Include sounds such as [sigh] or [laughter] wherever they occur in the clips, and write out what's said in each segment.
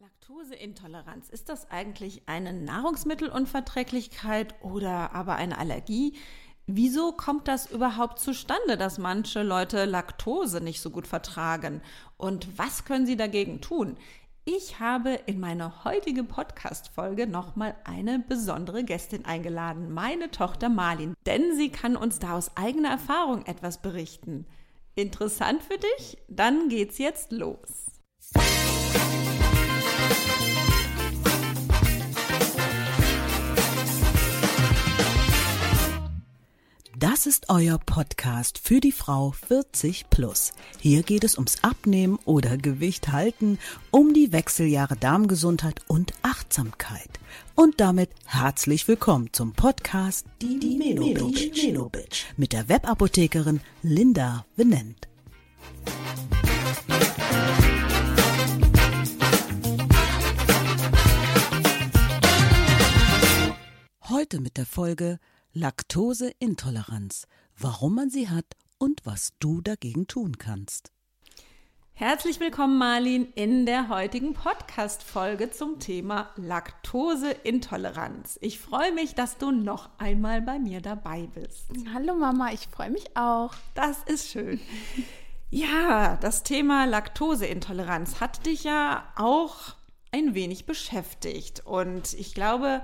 Laktoseintoleranz, ist das eigentlich eine Nahrungsmittelunverträglichkeit oder aber eine Allergie? Wieso kommt das überhaupt zustande, dass manche Leute Laktose nicht so gut vertragen? Und was können sie dagegen tun? Ich habe in meine heutige Podcast-Folge nochmal eine besondere Gästin eingeladen, meine Tochter Marlin, denn sie kann uns da aus eigener Erfahrung etwas berichten. Interessant für dich? Dann geht's jetzt los. Das ist euer Podcast für die Frau 40 plus. Hier geht es ums Abnehmen oder Gewicht halten, um die Wechseljahre Darmgesundheit und Achtsamkeit. Und damit herzlich willkommen zum Podcast Die, die Meno mit der Webapothekerin Linda Venent. Heute mit der Folge Laktoseintoleranz, warum man sie hat und was du dagegen tun kannst. Herzlich willkommen, Marlin, in der heutigen Podcast-Folge zum Thema Laktoseintoleranz. Ich freue mich, dass du noch einmal bei mir dabei bist. Hallo Mama, ich freue mich auch. Das ist schön. Ja, das Thema Laktoseintoleranz hat dich ja auch ein wenig beschäftigt. Und ich glaube,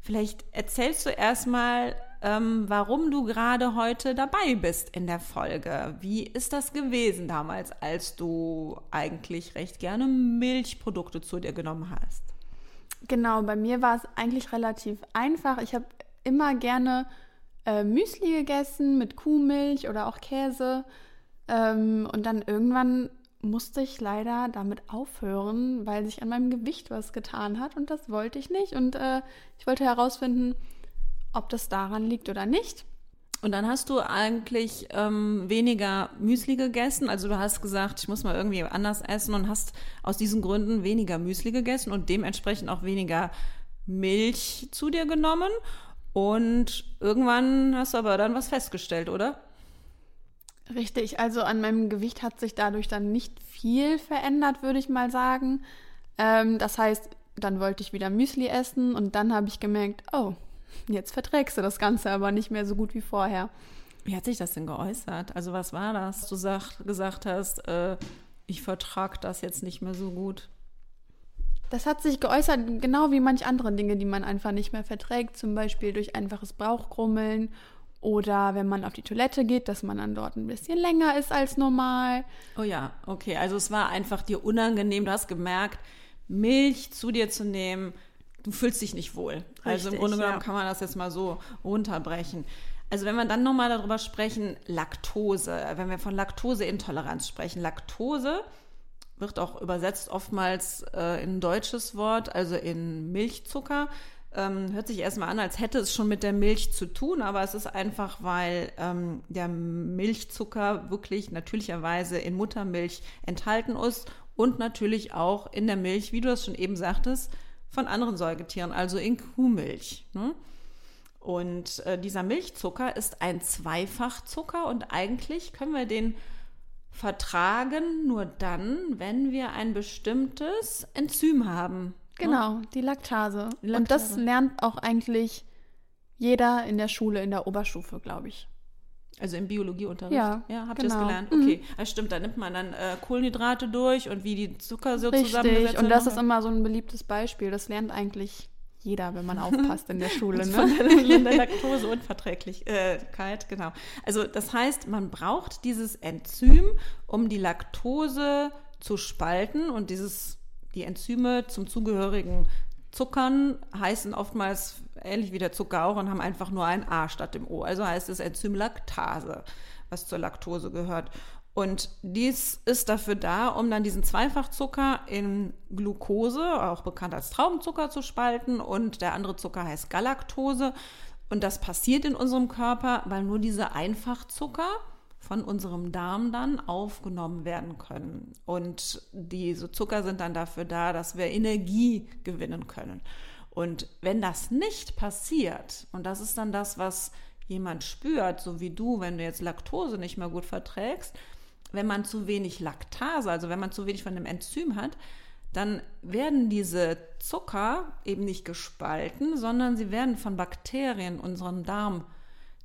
vielleicht erzählst du erstmal, ähm, warum du gerade heute dabei bist in der Folge. Wie ist das gewesen damals, als du eigentlich recht gerne Milchprodukte zu dir genommen hast? Genau, bei mir war es eigentlich relativ einfach. Ich habe immer gerne äh, Müsli gegessen mit Kuhmilch oder auch Käse. Ähm, und dann irgendwann musste ich leider damit aufhören, weil sich an meinem Gewicht was getan hat und das wollte ich nicht. Und äh, ich wollte herausfinden, ob das daran liegt oder nicht. Und dann hast du eigentlich ähm, weniger Müsli gegessen. Also du hast gesagt, ich muss mal irgendwie anders essen und hast aus diesen Gründen weniger Müsli gegessen und dementsprechend auch weniger Milch zu dir genommen. Und irgendwann hast du aber dann was festgestellt, oder? Richtig, also an meinem Gewicht hat sich dadurch dann nicht viel verändert, würde ich mal sagen. Ähm, das heißt, dann wollte ich wieder Müsli essen und dann habe ich gemerkt, oh, Jetzt verträgst du das Ganze aber nicht mehr so gut wie vorher. Wie hat sich das denn geäußert? Also was war das? Du sag, gesagt hast, äh, ich vertrag das jetzt nicht mehr so gut. Das hat sich geäußert, genau wie manch andere Dinge, die man einfach nicht mehr verträgt, zum Beispiel durch einfaches Bauchgrummeln oder wenn man auf die Toilette geht, dass man dann dort ein bisschen länger ist als normal. Oh ja, okay. Also es war einfach dir unangenehm. Du hast gemerkt, Milch zu dir zu nehmen, du fühlst dich nicht wohl. Richtig, also im Grunde genommen ja. kann man das jetzt mal so runterbrechen. Also wenn wir dann nochmal darüber sprechen, Laktose, wenn wir von Laktoseintoleranz sprechen, Laktose wird auch übersetzt oftmals äh, in ein deutsches Wort, also in Milchzucker. Ähm, hört sich erstmal an, als hätte es schon mit der Milch zu tun, aber es ist einfach, weil ähm, der Milchzucker wirklich natürlicherweise in Muttermilch enthalten ist und natürlich auch in der Milch, wie du es schon eben sagtest, von anderen Säugetieren, also in Kuhmilch. Ne? Und äh, dieser Milchzucker ist ein Zweifachzucker und eigentlich können wir den vertragen nur dann, wenn wir ein bestimmtes Enzym haben. Ne? Genau, die Laktase. die Laktase. Und das lernt auch eigentlich jeder in der Schule, in der Oberstufe, glaube ich. Also im Biologieunterricht? Ja. Ja, habt genau. ihr das gelernt? Okay. Mhm. Das stimmt, da nimmt man dann äh, Kohlenhydrate durch und wie die Zucker so Richtig. zusammengesetzt sind. Und das ist immer so ein beliebtes Beispiel. Das lernt eigentlich jeder, wenn man [laughs] aufpasst in der Schule. Ne? Von der Laktoseunverträglichkeit, genau. Also das heißt, man braucht dieses Enzym, um die Laktose zu spalten und dieses, die Enzyme zum zugehörigen Zuckern heißen oftmals ähnlich wie der Zucker auch und haben einfach nur ein A statt dem O. Also heißt es Enzym Laktase, was zur Laktose gehört. Und dies ist dafür da, um dann diesen Zweifachzucker in Glucose, auch bekannt als Traubenzucker, zu spalten. Und der andere Zucker heißt Galaktose. Und das passiert in unserem Körper, weil nur diese Einfachzucker von unserem Darm dann aufgenommen werden können. Und diese Zucker sind dann dafür da, dass wir Energie gewinnen können. Und wenn das nicht passiert, und das ist dann das, was jemand spürt, so wie du, wenn du jetzt Laktose nicht mehr gut verträgst, wenn man zu wenig Laktase, also wenn man zu wenig von dem Enzym hat, dann werden diese Zucker eben nicht gespalten, sondern sie werden von Bakterien unseren Darm,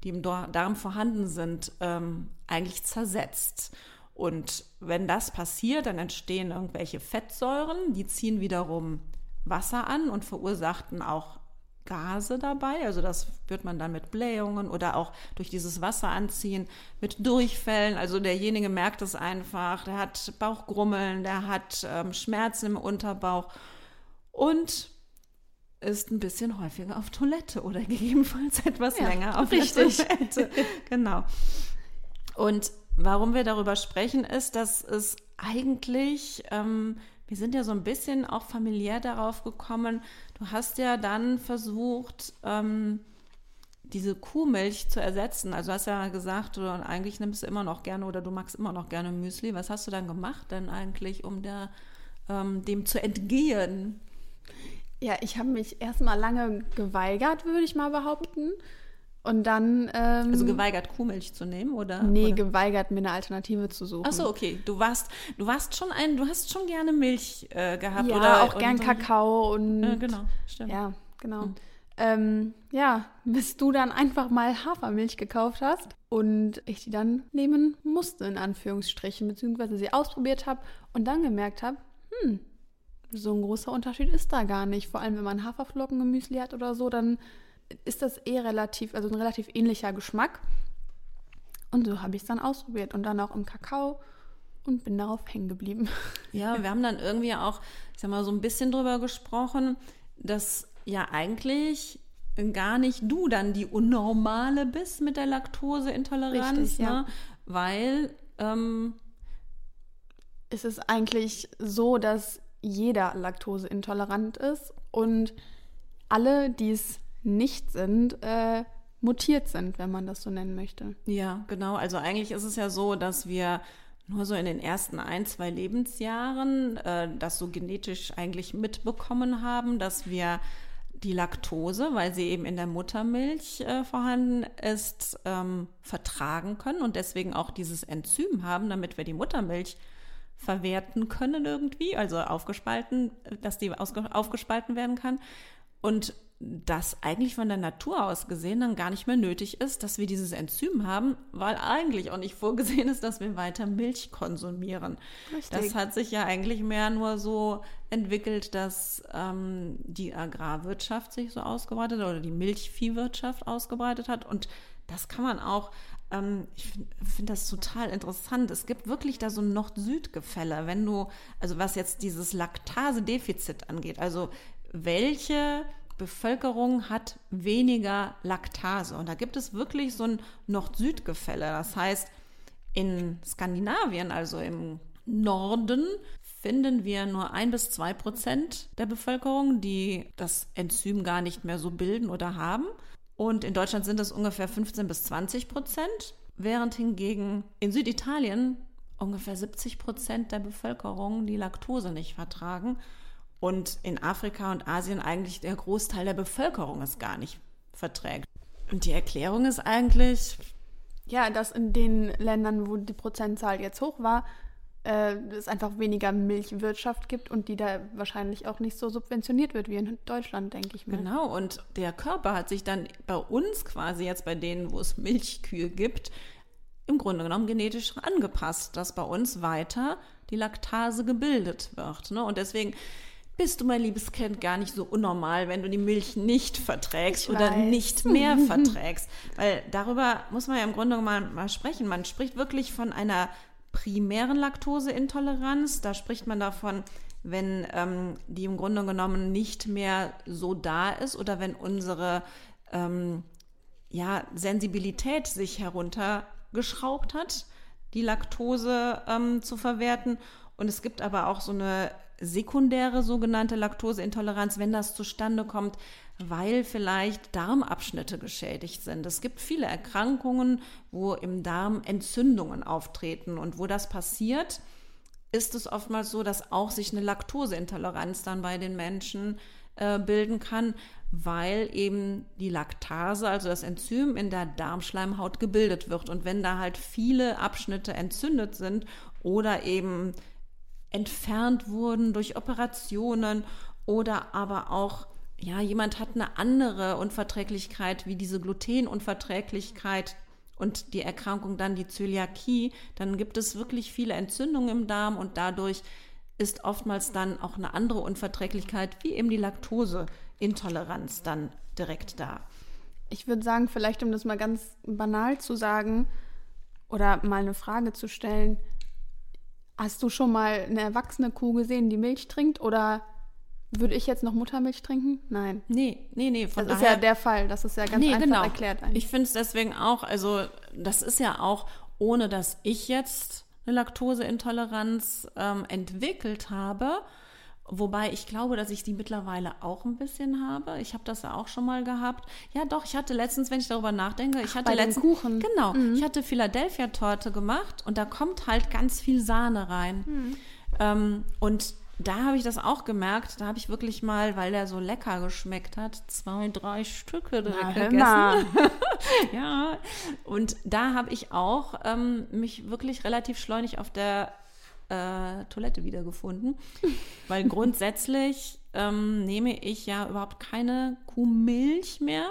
die im Darm vorhanden sind, ähm, eigentlich zersetzt. Und wenn das passiert, dann entstehen irgendwelche Fettsäuren, die ziehen wiederum Wasser an und verursachten auch Gase dabei. Also das wird man dann mit Blähungen oder auch durch dieses Wasser anziehen mit Durchfällen. Also derjenige merkt es einfach, der hat Bauchgrummeln, der hat ähm, Schmerzen im Unterbauch und ist ein bisschen häufiger auf Toilette oder [laughs] gegebenenfalls etwas ja, länger auf richtig. Toilette. [laughs] genau. Und warum wir darüber sprechen, ist, dass es eigentlich ähm, wir sind ja so ein bisschen auch familiär darauf gekommen. Du hast ja dann versucht, ähm, diese Kuhmilch zu ersetzen. Also du hast ja gesagt, du eigentlich nimmst du immer noch gerne oder du magst immer noch gerne Müsli. Was hast du dann gemacht denn eigentlich, um der, ähm, dem zu entgehen? Ja, ich habe mich erstmal lange geweigert, würde ich mal behaupten. Und dann. Ähm, also geweigert, Kuhmilch zu nehmen, oder? Nee, oder? geweigert, mir eine Alternative zu suchen. Ach so, okay. Du warst, du warst schon ein, du hast schon gerne Milch äh, gehabt, ja, oder? auch gern so. Kakao und. Ja, genau, stimmt. Ja, genau. Hm. Ähm, ja, bis du dann einfach mal Hafermilch gekauft hast und ich die dann nehmen musste, in Anführungsstrichen, beziehungsweise sie ausprobiert habe und dann gemerkt habe, hm, so ein großer Unterschied ist da gar nicht. Vor allem, wenn man Haferflocken im Müsli hat oder so, dann ist das eh relativ, also ein relativ ähnlicher Geschmack. Und so habe ich es dann ausprobiert und dann auch im Kakao und bin darauf hängen geblieben. [laughs] Ja, wir haben dann irgendwie auch, ich sag mal, so ein bisschen drüber gesprochen, dass ja eigentlich gar nicht du dann die Unnormale bist mit der Laktoseintoleranz, Richtig, ne? ja. weil ähm, es ist eigentlich so, dass jeder laktoseintolerant ist und alle, die es nicht sind, äh, mutiert sind, wenn man das so nennen möchte. Ja, genau. Also eigentlich ist es ja so, dass wir nur so in den ersten ein, zwei Lebensjahren äh, das so genetisch eigentlich mitbekommen haben, dass wir die Laktose, weil sie eben in der Muttermilch äh, vorhanden ist, ähm, vertragen können und deswegen auch dieses Enzym haben, damit wir die Muttermilch verwerten können irgendwie, also aufgespalten, dass die aufgespalten werden kann. Und das eigentlich von der Natur aus gesehen dann gar nicht mehr nötig ist, dass wir dieses Enzym haben, weil eigentlich auch nicht vorgesehen ist, dass wir weiter Milch konsumieren. Richtig. Das hat sich ja eigentlich mehr nur so entwickelt, dass ähm, die Agrarwirtschaft sich so ausgebreitet hat oder die Milchviehwirtschaft ausgebreitet hat. Und das kann man auch, ähm, ich finde find das total interessant. Es gibt wirklich da so ein Nord-Süd-Gefälle, wenn du, also was jetzt dieses Laktasedefizit angeht, also welche Bevölkerung hat weniger Laktase. Und da gibt es wirklich so ein Nord-Süd-Gefälle. Das heißt, in Skandinavien, also im Norden, finden wir nur ein bis zwei Prozent der Bevölkerung, die das Enzym gar nicht mehr so bilden oder haben. Und in Deutschland sind es ungefähr 15 bis 20 Prozent, während hingegen in Süditalien ungefähr 70 Prozent der Bevölkerung die Laktose nicht vertragen und in Afrika und Asien eigentlich der Großteil der Bevölkerung es gar nicht verträgt. Und die Erklärung ist eigentlich. Ja, dass in den Ländern, wo die Prozentzahl jetzt hoch war, äh, es einfach weniger Milchwirtschaft gibt und die da wahrscheinlich auch nicht so subventioniert wird wie in Deutschland, denke ich mir. Genau, und der Körper hat sich dann bei uns quasi jetzt bei denen, wo es Milchkühe gibt, im Grunde genommen genetisch angepasst, dass bei uns weiter die Laktase gebildet wird. Ne? Und deswegen bist du, mein liebes Kind, gar nicht so unnormal, wenn du die Milch nicht verträgst oder nicht mehr verträgst. Weil darüber muss man ja im Grunde mal, mal sprechen. Man spricht wirklich von einer primären Laktoseintoleranz. Da spricht man davon, wenn ähm, die im Grunde genommen nicht mehr so da ist oder wenn unsere ähm, ja, Sensibilität sich heruntergeschraubt hat, die Laktose ähm, zu verwerten. Und es gibt aber auch so eine sekundäre sogenannte Laktoseintoleranz, wenn das zustande kommt, weil vielleicht Darmabschnitte geschädigt sind. Es gibt viele Erkrankungen, wo im Darm Entzündungen auftreten und wo das passiert, ist es oftmals so, dass auch sich eine Laktoseintoleranz dann bei den Menschen äh, bilden kann, weil eben die Laktase, also das Enzym in der Darmschleimhaut gebildet wird. Und wenn da halt viele Abschnitte entzündet sind oder eben entfernt wurden durch Operationen oder aber auch, ja, jemand hat eine andere Unverträglichkeit wie diese Glutenunverträglichkeit und die Erkrankung dann die Zöliakie, dann gibt es wirklich viele Entzündungen im Darm und dadurch ist oftmals dann auch eine andere Unverträglichkeit, wie eben die Laktoseintoleranz dann direkt da. Ich würde sagen, vielleicht um das mal ganz banal zu sagen oder mal eine Frage zu stellen, hast du schon mal eine erwachsene Kuh gesehen, die Milch trinkt oder würde ich jetzt noch Muttermilch trinken? Nein. Nee, nee, nee. Von das daher, ist ja der Fall. Das ist ja ganz nee, einfach genau. erklärt eigentlich. Ich finde es deswegen auch, also das ist ja auch, ohne dass ich jetzt eine Laktoseintoleranz ähm, entwickelt habe. Wobei ich glaube, dass ich die mittlerweile auch ein bisschen habe. Ich habe das ja auch schon mal gehabt. Ja, doch, ich hatte letztens, wenn ich darüber nachdenke, ich hatte letztens Kuchen. Genau, mhm. ich hatte Philadelphia Torte gemacht und da kommt halt ganz viel Sahne rein. Mhm. Ähm, und da habe ich das auch gemerkt. Da habe ich wirklich mal, weil der so lecker geschmeckt hat, zwei, drei Stücke direkt gegessen. [laughs] ja, und da habe ich auch ähm, mich wirklich relativ schleunig auf der äh, Toilette wiedergefunden, [laughs] weil grundsätzlich ähm, nehme ich ja überhaupt keine Kuhmilch mehr.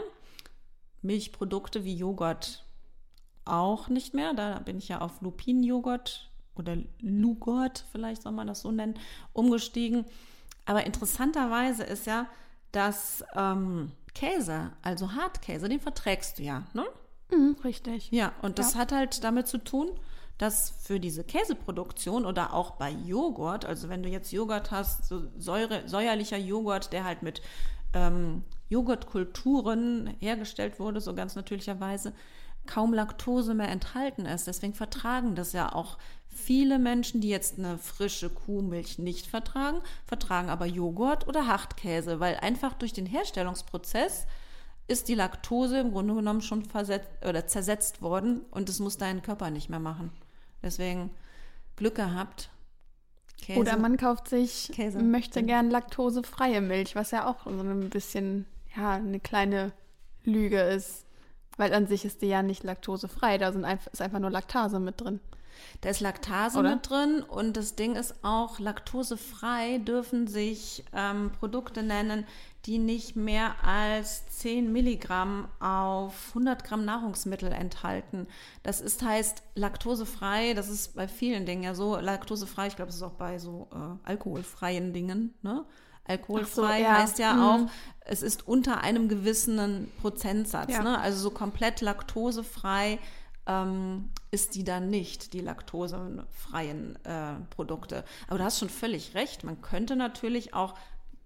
Milchprodukte wie Joghurt auch nicht mehr. Da bin ich ja auf Lupinenjoghurt oder Lugort, vielleicht soll man das so nennen, umgestiegen. Aber interessanterweise ist ja, dass ähm, Käse, also Hartkäse, den verträgst du ja, ne? Mhm, richtig. Ja, und das ja. hat halt damit zu tun, dass für diese Käseproduktion oder auch bei Joghurt, also wenn du jetzt Joghurt hast, so Säure, säuerlicher Joghurt, der halt mit ähm, Joghurtkulturen hergestellt wurde, so ganz natürlicherweise, kaum Laktose mehr enthalten ist. Deswegen vertragen das ja auch viele Menschen, die jetzt eine frische Kuhmilch nicht vertragen, vertragen aber Joghurt oder Hartkäse, weil einfach durch den Herstellungsprozess ist die Laktose im Grunde genommen schon versetzt, oder zersetzt worden und das muss dein Körper nicht mehr machen. Deswegen Glück gehabt. Käse. Oder man kauft sich, Käse. möchte gern laktosefreie Milch, was ja auch so ein bisschen, ja, eine kleine Lüge ist. Weil an sich ist die ja nicht laktosefrei, da sind ist einfach nur Laktase mit drin. Da ist Laktase Oder? mit drin und das Ding ist auch, laktosefrei dürfen sich ähm, Produkte nennen, die nicht mehr als 10 Milligramm auf 100 Gramm Nahrungsmittel enthalten. Das ist heißt laktosefrei, das ist bei vielen Dingen ja so, laktosefrei, ich glaube, es ist auch bei so äh, alkoholfreien Dingen, ne? Alkoholfrei so, ja. heißt ja mhm. auch, es ist unter einem gewissen Prozentsatz. Ja. Ne? Also so komplett laktosefrei ähm, ist die dann nicht, die laktosefreien äh, Produkte. Aber du hast schon völlig recht. Man könnte natürlich auch,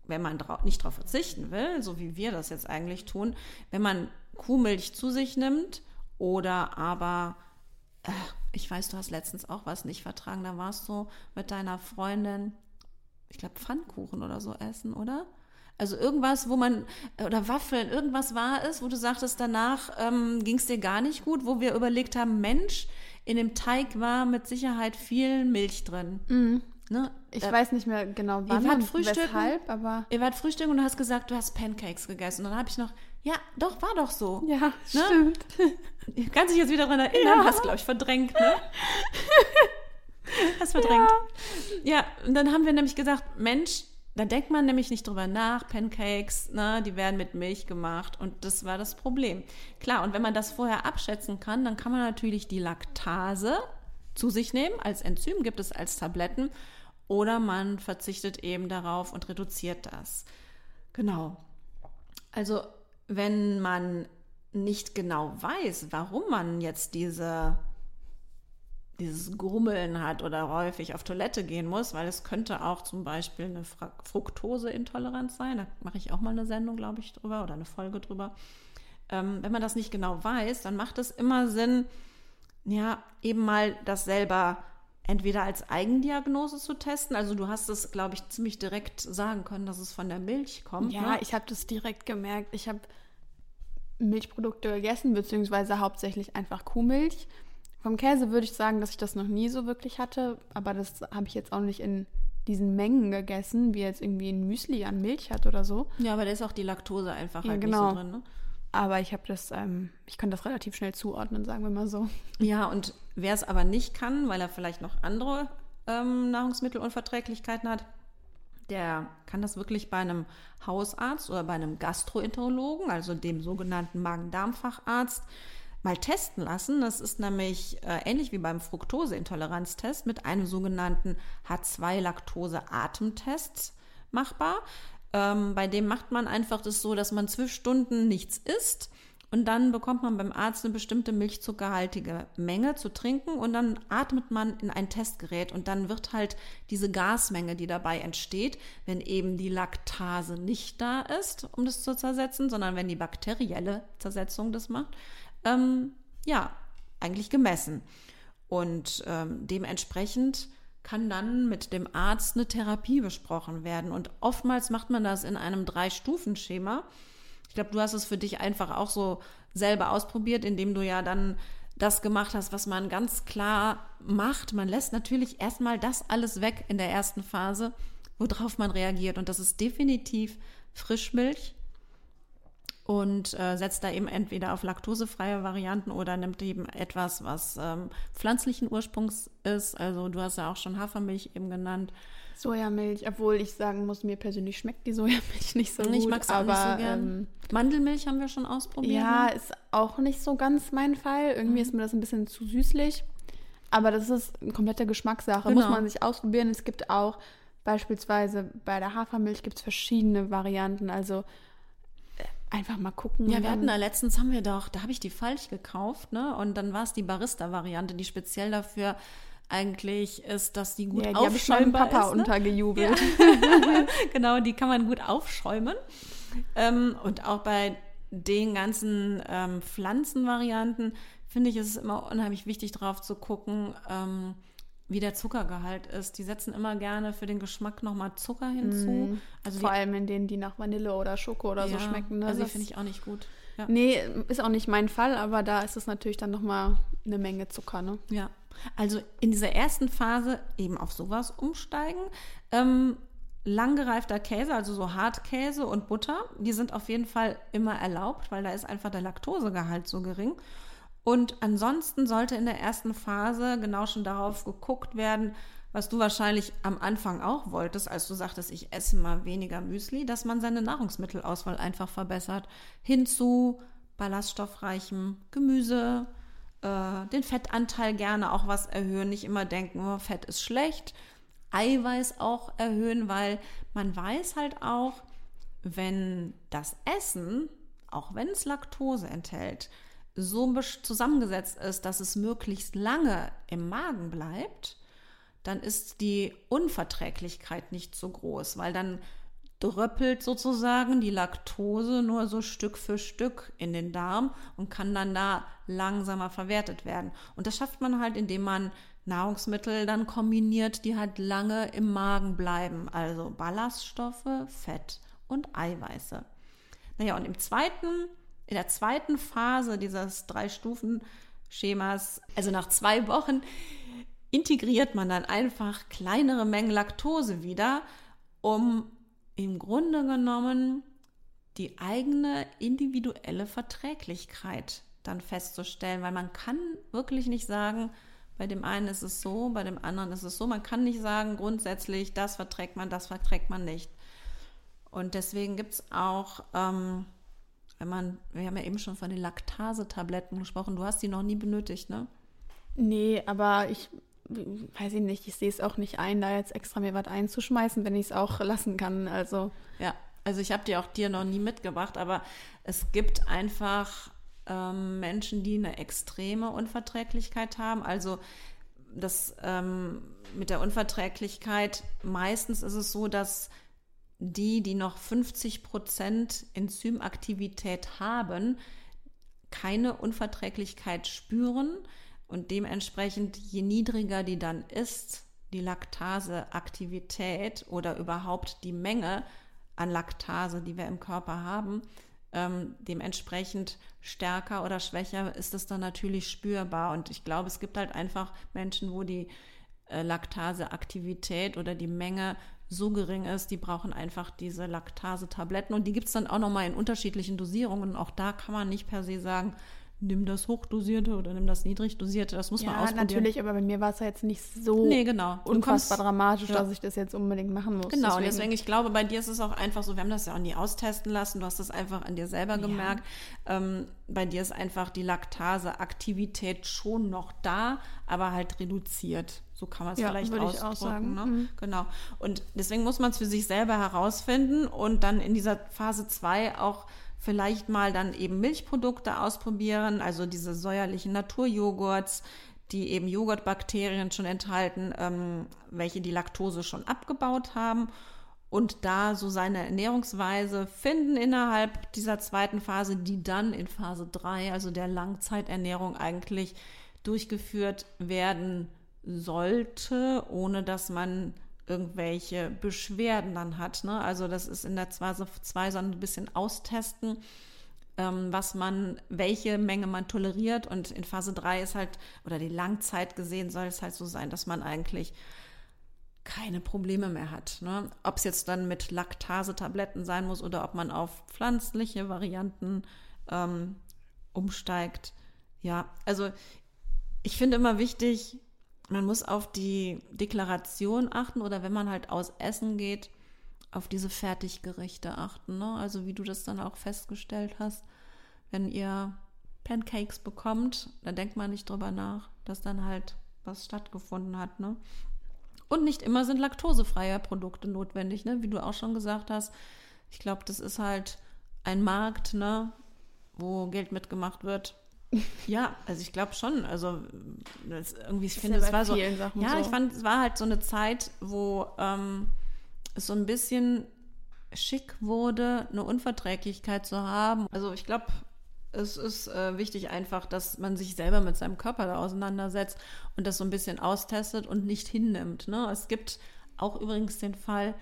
wenn man dra nicht darauf verzichten will, so wie wir das jetzt eigentlich tun, wenn man Kuhmilch zu sich nimmt oder aber äh, ich weiß, du hast letztens auch was nicht vertragen. Da warst du mit deiner Freundin ich glaube, Pfannkuchen oder so essen, oder? Also irgendwas, wo man, oder Waffeln, irgendwas war es, wo du sagtest, danach ähm, ging es dir gar nicht gut, wo wir überlegt haben, Mensch, in dem Teig war mit Sicherheit viel Milch drin. Mhm. Ne? Ich da, weiß nicht mehr genau wann ihr wart und weshalb, aber... Ihr wart frühstücken und du hast gesagt, du hast Pancakes gegessen. Und dann habe ich noch, ja, doch, war doch so. Ja, ne? stimmt. [laughs] Kannst dich jetzt wieder daran erinnern? Ja. Hast, glaube ich, verdrängt, ne? [laughs] Hast verdrängt. Ja. ja, und dann haben wir nämlich gesagt, Mensch, da denkt man nämlich nicht drüber nach. Pancakes, ne, die werden mit Milch gemacht und das war das Problem. Klar, und wenn man das vorher abschätzen kann, dann kann man natürlich die Laktase zu sich nehmen. Als Enzym gibt es als Tabletten oder man verzichtet eben darauf und reduziert das. Genau. Also, wenn man nicht genau weiß, warum man jetzt diese dieses Grummeln hat oder häufig auf Toilette gehen muss, weil es könnte auch zum Beispiel eine Fructoseintoleranz sein. Da mache ich auch mal eine Sendung, glaube ich, drüber oder eine Folge drüber. Ähm, wenn man das nicht genau weiß, dann macht es immer Sinn, ja, eben mal das selber entweder als Eigendiagnose zu testen. Also du hast es, glaube ich, ziemlich direkt sagen können, dass es von der Milch kommt. Ja, ne? ich habe das direkt gemerkt. Ich habe Milchprodukte gegessen, beziehungsweise hauptsächlich einfach Kuhmilch. Vom Käse würde ich sagen, dass ich das noch nie so wirklich hatte, aber das habe ich jetzt auch nicht in diesen Mengen gegessen, wie jetzt irgendwie ein Müsli an Milch hat oder so. Ja, aber da ist auch die Laktose einfach ja, halt genau. nicht so drin. Ne? Aber ich habe das, ähm, ich kann das relativ schnell zuordnen, sagen wir mal so. Ja, und wer es aber nicht kann, weil er vielleicht noch andere ähm, Nahrungsmittelunverträglichkeiten hat, der kann das wirklich bei einem Hausarzt oder bei einem Gastroenterologen, also dem sogenannten Magen-Darm-Facharzt, mal testen lassen. Das ist nämlich äh, ähnlich wie beim Fructoseintoleranztest mit einem sogenannten H2-Laktose-Atemtest machbar. Ähm, bei dem macht man einfach das so, dass man zwölf Stunden nichts isst und dann bekommt man beim Arzt eine bestimmte milchzuckerhaltige Menge zu trinken und dann atmet man in ein Testgerät und dann wird halt diese Gasmenge, die dabei entsteht, wenn eben die Laktase nicht da ist, um das zu zersetzen, sondern wenn die bakterielle Zersetzung das macht, ähm, ja, eigentlich gemessen. Und ähm, dementsprechend kann dann mit dem Arzt eine Therapie besprochen werden. Und oftmals macht man das in einem Drei-Stufen-Schema. Ich glaube, du hast es für dich einfach auch so selber ausprobiert, indem du ja dann das gemacht hast, was man ganz klar macht. Man lässt natürlich erstmal das alles weg in der ersten Phase, worauf man reagiert. Und das ist definitiv Frischmilch, und äh, setzt da eben entweder auf laktosefreie Varianten oder nimmt eben etwas, was ähm, pflanzlichen Ursprungs ist. Also du hast ja auch schon Hafermilch eben genannt. Sojamilch, obwohl ich sagen muss, mir persönlich schmeckt die Sojamilch nicht so [laughs] ich gut. mag es auch nicht so gern. Ähm, Mandelmilch haben wir schon ausprobiert. Ja, ist auch nicht so ganz mein Fall. Irgendwie mhm. ist mir das ein bisschen zu süßlich. Aber das ist eine komplette Geschmackssache. Genau. Muss man sich ausprobieren. Es gibt auch beispielsweise bei der Hafermilch gibt es verschiedene Varianten. Also einfach mal gucken. Ja, wir hatten da letztens haben wir doch, da habe ich die falsch gekauft, ne? Und dann war es die Barista-Variante, die speziell dafür eigentlich ist, dass die gut ja, die aufschäumbar Papa ist. Ne? untergejubelt. Ja. [laughs] genau, die kann man gut aufschäumen. Ähm, und auch bei den ganzen ähm, Pflanzenvarianten finde ich, ist es immer unheimlich wichtig, drauf zu gucken, ähm, wie der Zuckergehalt ist. Die setzen immer gerne für den Geschmack nochmal Zucker hinzu. Mm, also Vor die, allem in denen, die nach Vanille oder Schoko oder ja, so schmecken. Ne? Also die finde ich auch nicht gut. Ja. Nee, ist auch nicht mein Fall, aber da ist es natürlich dann nochmal eine Menge Zucker. Ne? Ja. Also in dieser ersten Phase eben auf sowas umsteigen. Ähm, langgereifter Käse, also so Hartkäse und Butter, die sind auf jeden Fall immer erlaubt, weil da ist einfach der Laktosegehalt so gering. Und ansonsten sollte in der ersten Phase genau schon darauf geguckt werden, was du wahrscheinlich am Anfang auch wolltest, als du sagtest, ich esse mal weniger Müsli, dass man seine Nahrungsmittelauswahl einfach verbessert. Hin zu ballaststoffreichem Gemüse, äh, den Fettanteil gerne auch was erhöhen, nicht immer denken, oh, Fett ist schlecht. Eiweiß auch erhöhen, weil man weiß halt auch, wenn das Essen, auch wenn es Laktose enthält, so zusammengesetzt ist, dass es möglichst lange im Magen bleibt, dann ist die Unverträglichkeit nicht so groß, weil dann dröppelt sozusagen die Laktose nur so Stück für Stück in den Darm und kann dann da langsamer verwertet werden. Und das schafft man halt, indem man Nahrungsmittel dann kombiniert, die halt lange im Magen bleiben. Also Ballaststoffe, Fett und Eiweiße. Naja, und im zweiten in der zweiten Phase dieses Drei-Stufen-Schemas, also nach zwei Wochen, integriert man dann einfach kleinere Mengen Laktose wieder, um im Grunde genommen die eigene individuelle Verträglichkeit dann festzustellen, weil man kann wirklich nicht sagen, bei dem einen ist es so, bei dem anderen ist es so. Man kann nicht sagen, grundsätzlich, das verträgt man, das verträgt man nicht. Und deswegen gibt es auch ähm, wenn man, wir haben ja eben schon von den Laktasetabletten gesprochen, du hast die noch nie benötigt, ne? Nee, aber ich weiß ich nicht, ich sehe es auch nicht ein, da jetzt extra mir was einzuschmeißen, wenn ich es auch lassen kann. Also. Ja, also ich habe die auch dir noch nie mitgebracht, aber es gibt einfach ähm, Menschen, die eine extreme Unverträglichkeit haben. Also das ähm, mit der Unverträglichkeit, meistens ist es so, dass die, die noch 50 Prozent Enzymaktivität haben, keine Unverträglichkeit spüren und dementsprechend je niedriger die dann ist, die Laktaseaktivität oder überhaupt die Menge an Laktase, die wir im Körper haben, ähm, dementsprechend stärker oder schwächer ist es dann natürlich spürbar. Und ich glaube, es gibt halt einfach Menschen, wo die äh, Laktaseaktivität oder die Menge so gering ist, die brauchen einfach diese Laktase-Tabletten und die gibt es dann auch nochmal in unterschiedlichen Dosierungen. Auch da kann man nicht per se sagen, nimm das hochdosierte oder nimm das niedrig dosierte. Das muss ja, man ausprobieren. natürlich, aber bei mir war es ja jetzt nicht so nee, genau. unfassbar dramatisch, ja. dass ich das jetzt unbedingt machen muss. Genau, deswegen. und deswegen, ich glaube, bei dir ist es auch einfach so, wir haben das ja auch nie austesten lassen, du hast das einfach an dir selber gemerkt. Ja. Ähm, bei dir ist einfach die Laktaseaktivität schon noch da, aber halt reduziert. So kann man es ja, vielleicht würde ausdrücken. Ich auch sagen. Ne? Mhm. Genau. Und deswegen muss man es für sich selber herausfinden und dann in dieser Phase 2 auch vielleicht mal dann eben Milchprodukte ausprobieren, also diese säuerlichen Naturjoghurts, die eben Joghurtbakterien schon enthalten, ähm, welche die Laktose schon abgebaut haben und da so seine Ernährungsweise finden innerhalb dieser zweiten Phase, die dann in Phase 3, also der Langzeiternährung eigentlich durchgeführt werden sollte, ohne dass man irgendwelche Beschwerden dann hat. Ne? Also das ist in der Phase 2 so ein bisschen austesten, ähm, was man, welche Menge man toleriert. Und in Phase 3 ist halt, oder die Langzeit gesehen, soll es halt so sein, dass man eigentlich keine Probleme mehr hat. Ne? Ob es jetzt dann mit Laktasetabletten sein muss oder ob man auf pflanzliche Varianten ähm, umsteigt. Ja, also ich finde immer wichtig, man muss auf die Deklaration achten oder wenn man halt aus Essen geht, auf diese Fertiggerichte achten. Ne? Also wie du das dann auch festgestellt hast, wenn ihr Pancakes bekommt, dann denkt man nicht drüber nach, dass dann halt was stattgefunden hat. Ne? Und nicht immer sind laktosefreie Produkte notwendig, ne? wie du auch schon gesagt hast. Ich glaube, das ist halt ein Markt, ne? wo Geld mitgemacht wird ja, also ich glaube schon. Also irgendwie, ich finde, es war so. Ja, so. ich fand, es war halt so eine Zeit, wo ähm, es so ein bisschen schick wurde, eine Unverträglichkeit zu haben. Also ich glaube, es ist äh, wichtig einfach, dass man sich selber mit seinem Körper da auseinandersetzt und das so ein bisschen austestet und nicht hinnimmt. Ne? Es gibt auch übrigens den Fall,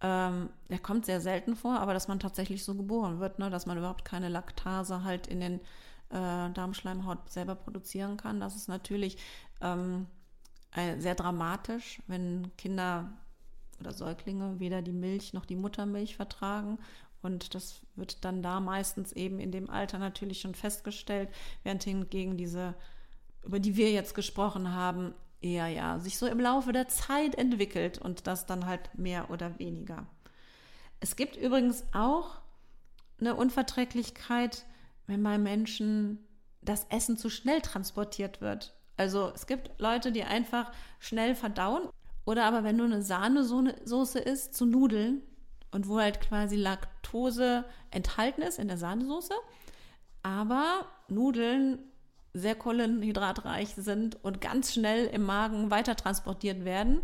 ähm, der kommt sehr selten vor, aber dass man tatsächlich so geboren wird, ne? dass man überhaupt keine Laktase halt in den äh, Darmschleimhaut selber produzieren kann. Das ist natürlich ähm, sehr dramatisch, wenn Kinder oder Säuglinge weder die Milch noch die Muttermilch vertragen. Und das wird dann da meistens eben in dem Alter natürlich schon festgestellt, während hingegen diese, über die wir jetzt gesprochen haben, eher ja sich so im Laufe der Zeit entwickelt und das dann halt mehr oder weniger. Es gibt übrigens auch eine Unverträglichkeit, wenn bei Menschen das Essen zu schnell transportiert wird. Also es gibt Leute, die einfach schnell verdauen. Oder aber wenn nur eine Sahnesoße ist zu Nudeln und wo halt quasi Laktose enthalten ist in der Sahnesoße, aber Nudeln sehr kohlenhydratreich sind und ganz schnell im Magen weiter transportiert werden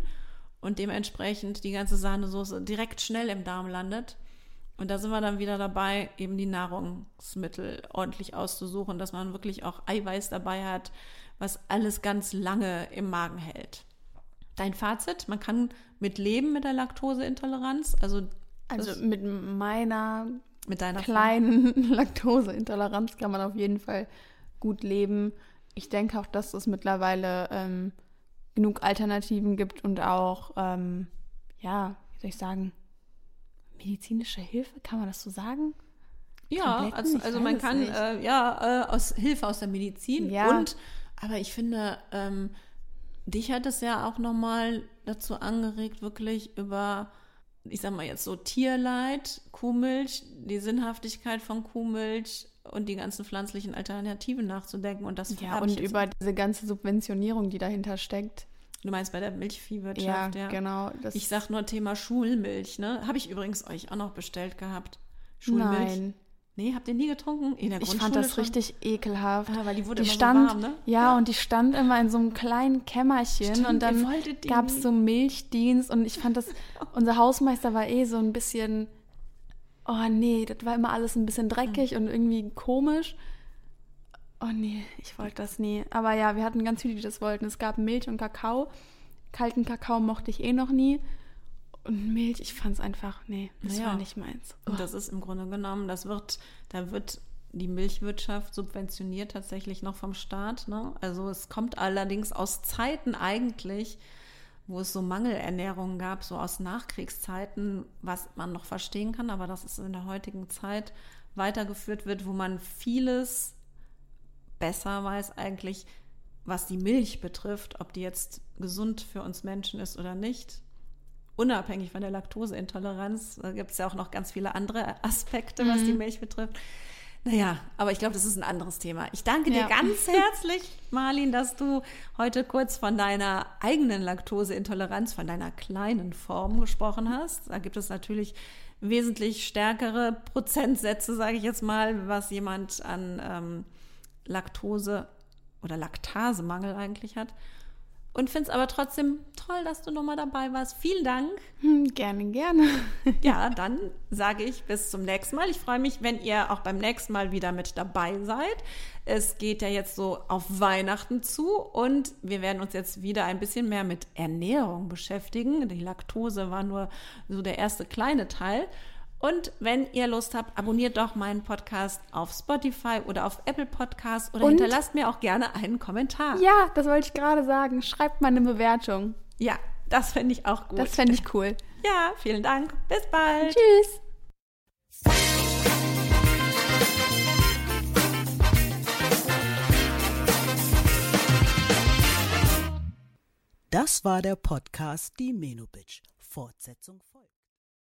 und dementsprechend die ganze Sahnesoße direkt schnell im Darm landet, und da sind wir dann wieder dabei, eben die Nahrungsmittel ordentlich auszusuchen, dass man wirklich auch Eiweiß dabei hat, was alles ganz lange im Magen hält. Dein Fazit, man kann mit leben mit der Laktoseintoleranz, also also mit meiner mit deiner kleinen [laughs] Laktoseintoleranz kann man auf jeden Fall gut leben. Ich denke auch, dass es mittlerweile ähm, genug Alternativen gibt und auch, ähm, ja, wie soll ich sagen, medizinische Hilfe, kann man das so sagen? Ja, also, also man kann äh, ja äh, aus Hilfe aus der Medizin ja. und aber ich finde, ähm, dich hat es ja auch nochmal dazu angeregt, wirklich über, ich sag mal jetzt so Tierleid, Kuhmilch, die Sinnhaftigkeit von Kuhmilch und die ganzen pflanzlichen Alternativen nachzudenken und das ja und über diese ganze Subventionierung, die dahinter steckt. Du meinst bei der Milchviehwirtschaft, ja. ja. genau. ich sag nur Thema Schulmilch, ne? Habe ich übrigens euch auch noch bestellt gehabt. Schulmilch. Nein. Nee, habt ihr nie getrunken? In der ich fand das schon? richtig ekelhaft. Ah, weil die wurde die immer stand, so warm, ne? Ja, ja, und die stand immer in so einem kleinen Kämmerchen Stimmt, und dann gab es so Milchdienst und ich fand das, [laughs] unser Hausmeister war eh so ein bisschen, oh nee, das war immer alles ein bisschen dreckig mhm. und irgendwie komisch. Oh nee, ich wollte das nie. Aber ja, wir hatten ganz viele, die das wollten. Es gab Milch und Kakao. Kalten Kakao mochte ich eh noch nie. Und Milch, ich fand es einfach, nee, das naja. war nicht meins. Oh. Und das ist im Grunde genommen, das wird, da wird die Milchwirtschaft subventioniert tatsächlich noch vom Staat. Ne? Also es kommt allerdings aus Zeiten eigentlich, wo es so Mangelernährung gab, so aus Nachkriegszeiten, was man noch verstehen kann, aber das ist in der heutigen Zeit weitergeführt wird, wo man vieles besser weiß eigentlich, was die Milch betrifft, ob die jetzt gesund für uns Menschen ist oder nicht. Unabhängig von der Laktoseintoleranz gibt es ja auch noch ganz viele andere Aspekte, was mhm. die Milch betrifft. Naja, aber ich glaube, das ist ein anderes Thema. Ich danke dir ja. ganz [laughs] herzlich, Marlin, dass du heute kurz von deiner eigenen Laktoseintoleranz, von deiner kleinen Form gesprochen hast. Da gibt es natürlich wesentlich stärkere Prozentsätze, sage ich jetzt mal, was jemand an ähm, Laktose oder Laktasemangel eigentlich hat. Und finde es aber trotzdem toll, dass du nochmal dabei warst. Vielen Dank. Hm, gerne, gerne. ja, dann sage ich bis zum nächsten Mal. Ich freue mich, wenn ihr auch beim nächsten Mal wieder mit dabei seid. Es geht ja jetzt so auf Weihnachten zu und wir werden uns jetzt wieder ein bisschen mehr mit Ernährung beschäftigen. Die Laktose war nur so der erste kleine Teil. Und wenn ihr Lust habt, abonniert doch meinen Podcast auf Spotify oder auf Apple Podcasts oder und? hinterlasst mir auch gerne einen Kommentar. Ja, das wollte ich gerade sagen. Schreibt mal eine Bewertung. Ja, das fände ich auch gut. Das fände ich cool. [laughs] Ja, vielen Dank. Bis bald. Tschüss. Das war der Podcast Die Menobitch. Fortsetzung